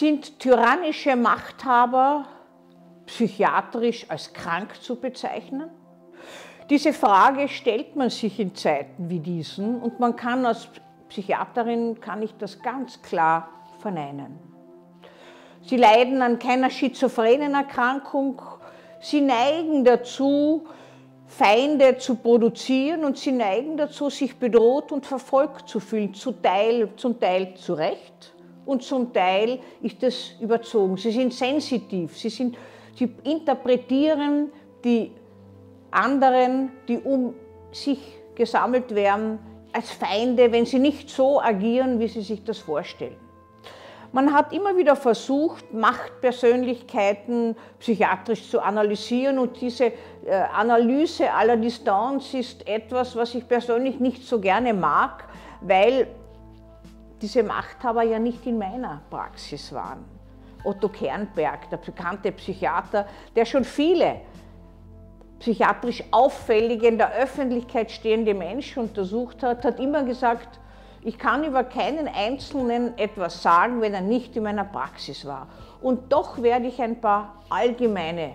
Sind tyrannische Machthaber psychiatrisch als krank zu bezeichnen? Diese Frage stellt man sich in Zeiten wie diesen und man kann als Psychiaterin, kann ich das ganz klar verneinen. Sie leiden an keiner schizophrenen Erkrankung, sie neigen dazu, Feinde zu produzieren und sie neigen dazu, sich bedroht und verfolgt zu fühlen, zum Teil, zum Teil zu Recht und zum Teil ist es überzogen. Sie sind sensitiv, sie, sind, sie interpretieren die anderen, die um sich gesammelt werden, als Feinde, wenn sie nicht so agieren, wie sie sich das vorstellen. Man hat immer wieder versucht, Machtpersönlichkeiten psychiatrisch zu analysieren und diese äh, Analyse aller Distanz ist etwas, was ich persönlich nicht so gerne mag, weil diese Machthaber ja nicht in meiner Praxis waren. Otto Kernberg, der bekannte Psychiater, der schon viele psychiatrisch auffällige, in der Öffentlichkeit stehende Menschen untersucht hat, hat immer gesagt, ich kann über keinen Einzelnen etwas sagen, wenn er nicht in meiner Praxis war. Und doch werde ich ein paar allgemeine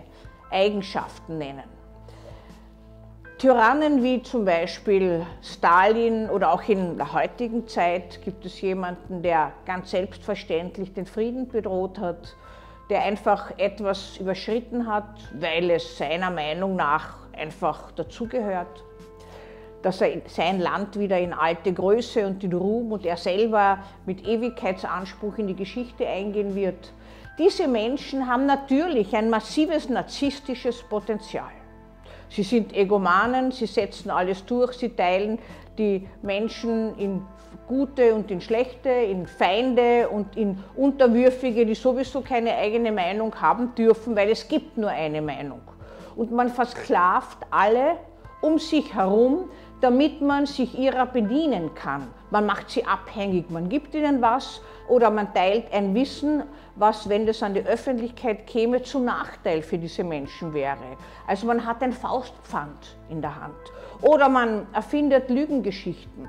Eigenschaften nennen. Tyrannen wie zum Beispiel Stalin oder auch in der heutigen Zeit gibt es jemanden, der ganz selbstverständlich den Frieden bedroht hat, der einfach etwas überschritten hat, weil es seiner Meinung nach einfach dazugehört, dass er sein Land wieder in alte Größe und in Ruhm und er selber mit Ewigkeitsanspruch in die Geschichte eingehen wird. Diese Menschen haben natürlich ein massives narzisstisches Potenzial. Sie sind Egomanen, sie setzen alles durch, sie teilen die Menschen in Gute und in Schlechte, in Feinde und in Unterwürfige, die sowieso keine eigene Meinung haben dürfen, weil es gibt nur eine Meinung. Und man versklavt alle um sich herum, damit man sich ihrer bedienen kann. Man macht sie abhängig, man gibt ihnen was oder man teilt ein Wissen, was, wenn das an die Öffentlichkeit käme, zum Nachteil für diese Menschen wäre. Also man hat ein Faustpfand in der Hand. Oder man erfindet Lügengeschichten,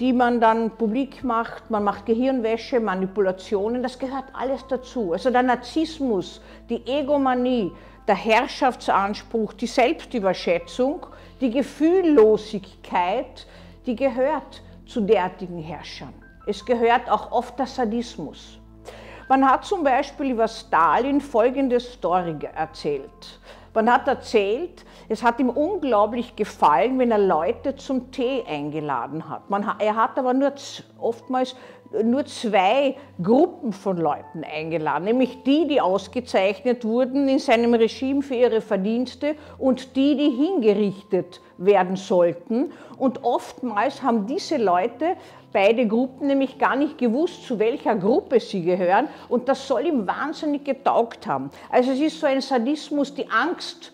die man dann publik macht. Man macht Gehirnwäsche, Manipulationen, das gehört alles dazu. Also der Narzissmus, die Egomanie, der Herrschaftsanspruch, die Selbstüberschätzung, die Gefühllosigkeit, die gehört zu derartigen Herrschern. Es gehört auch oft der Sadismus. Man hat zum Beispiel über Stalin folgende Story erzählt. Man hat erzählt, es hat ihm unglaublich gefallen, wenn er Leute zum Tee eingeladen hat. Man, er hat aber nur oftmals nur zwei Gruppen von Leuten eingeladen, nämlich die, die ausgezeichnet wurden in seinem Regime für ihre Verdienste und die, die hingerichtet werden sollten. Und oftmals haben diese Leute beide Gruppen nämlich gar nicht gewusst, zu welcher Gruppe sie gehören. Und das soll ihm wahnsinnig getaugt haben. Also es ist so ein Sadismus, die Angst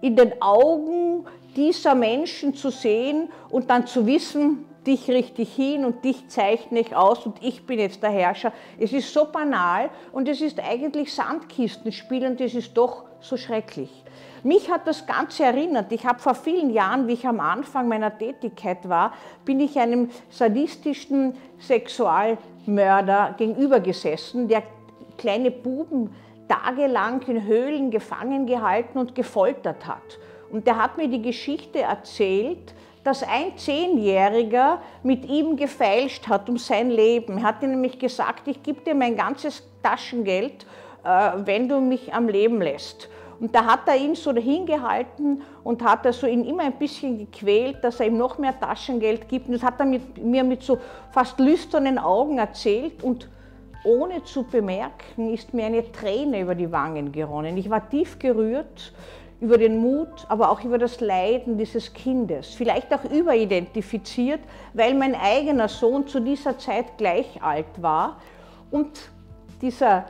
in den Augen dieser Menschen zu sehen und dann zu wissen, dich richte ich hin und dich zeichne ich aus und ich bin jetzt der Herrscher. Es ist so banal und es ist eigentlich Sandkistenspiel und es ist doch so schrecklich. Mich hat das Ganze erinnert. Ich habe vor vielen Jahren, wie ich am Anfang meiner Tätigkeit war, bin ich einem sadistischen Sexualmörder gegenübergesessen, der kleine Buben tagelang in Höhlen gefangen gehalten und gefoltert hat. Und der hat mir die Geschichte erzählt, dass ein Zehnjähriger mit ihm gefeilscht hat um sein Leben. Er hat ihm nämlich gesagt, ich gebe dir mein ganzes Taschengeld, wenn du mich am Leben lässt. Und da hat er ihn so dahingehalten und hat er so ihn immer ein bisschen gequält, dass er ihm noch mehr Taschengeld gibt. Und das hat er mit, mir mit so fast lüsternen Augen erzählt und ohne zu bemerken ist mir eine Träne über die Wangen geronnen. Ich war tief gerührt über den Mut, aber auch über das Leiden dieses Kindes. Vielleicht auch überidentifiziert, weil mein eigener Sohn zu dieser Zeit gleich alt war. Und dieser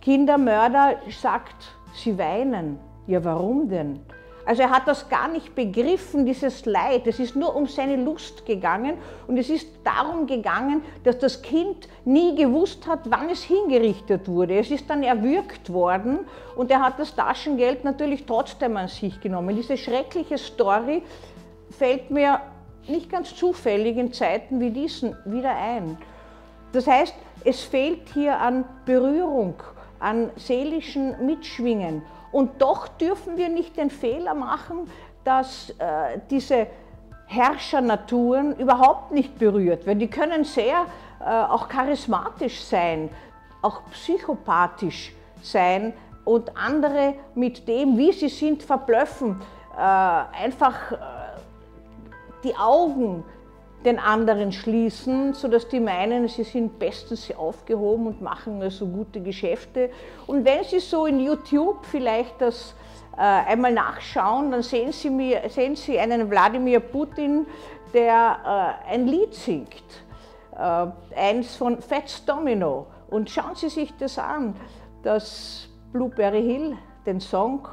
Kindermörder sagt, Sie weinen. Ja, warum denn? Also er hat das gar nicht begriffen, dieses Leid. Es ist nur um seine Lust gegangen und es ist darum gegangen, dass das Kind nie gewusst hat, wann es hingerichtet wurde. Es ist dann erwürgt worden und er hat das Taschengeld natürlich trotzdem an sich genommen. Diese schreckliche Story fällt mir nicht ganz zufällig in Zeiten wie diesen wieder ein. Das heißt, es fehlt hier an Berührung, an seelischen Mitschwingen. Und doch dürfen wir nicht den Fehler machen, dass äh, diese Herrschernaturen überhaupt nicht berührt werden. Die können sehr äh, auch charismatisch sein, auch psychopathisch sein und andere mit dem, wie sie sind, verblöffen. Äh, einfach äh, die Augen den anderen schließen, sodass die meinen, sie sind bestens aufgehoben und machen also gute Geschäfte. Und wenn sie so in YouTube vielleicht das äh, einmal nachschauen, dann sehen sie, mir, sehen sie einen Wladimir Putin, der äh, ein Lied singt, äh, eins von Fats Domino. Und schauen Sie sich das an, das Blueberry Hill, den Song.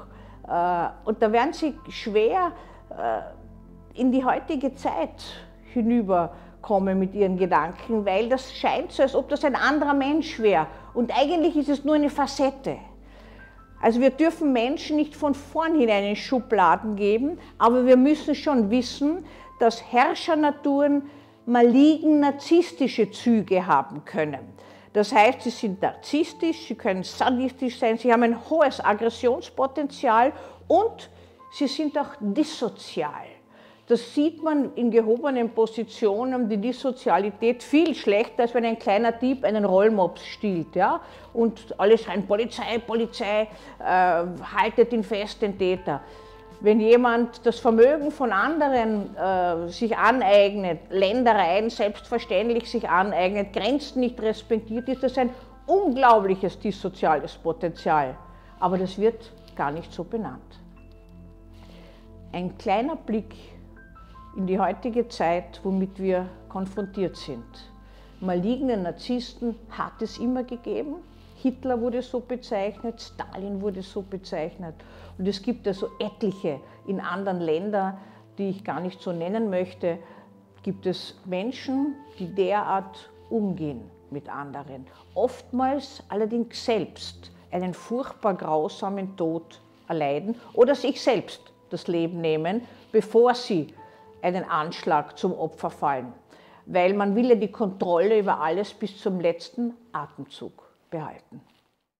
Äh, und da werden Sie schwer äh, in die heutige Zeit hinüberkommen mit ihren Gedanken, weil das scheint so, als ob das ein anderer Mensch wäre. Und eigentlich ist es nur eine Facette. Also wir dürfen Menschen nicht von vornherein in Schubladen geben, aber wir müssen schon wissen, dass Herrschernaturen malign narzisstische Züge haben können. Das heißt, sie sind narzisstisch, sie können sadistisch sein, sie haben ein hohes Aggressionspotenzial und sie sind auch dissozial. Das sieht man in gehobenen Positionen, die Dissozialität viel schlechter, als wenn ein kleiner Dieb einen Rollmops stiehlt. Ja? Und alle schreien, Polizei, Polizei, äh, haltet ihn fest, den Täter. Wenn jemand das Vermögen von anderen äh, sich aneignet, Ländereien selbstverständlich sich aneignet, Grenzen nicht respektiert, ist das ein unglaubliches dissoziales Potenzial. Aber das wird gar nicht so benannt. Ein kleiner Blick in die heutige Zeit, womit wir konfrontiert sind. Maligne Narzissten hat es immer gegeben. Hitler wurde so bezeichnet, Stalin wurde so bezeichnet. Und es gibt also etliche in anderen Ländern, die ich gar nicht so nennen möchte, gibt es Menschen, die derart umgehen mit anderen. Oftmals allerdings selbst einen furchtbar grausamen Tod erleiden oder sich selbst das Leben nehmen, bevor sie einen Anschlag zum Opfer fallen, weil man will ja die Kontrolle über alles bis zum letzten Atemzug behalten.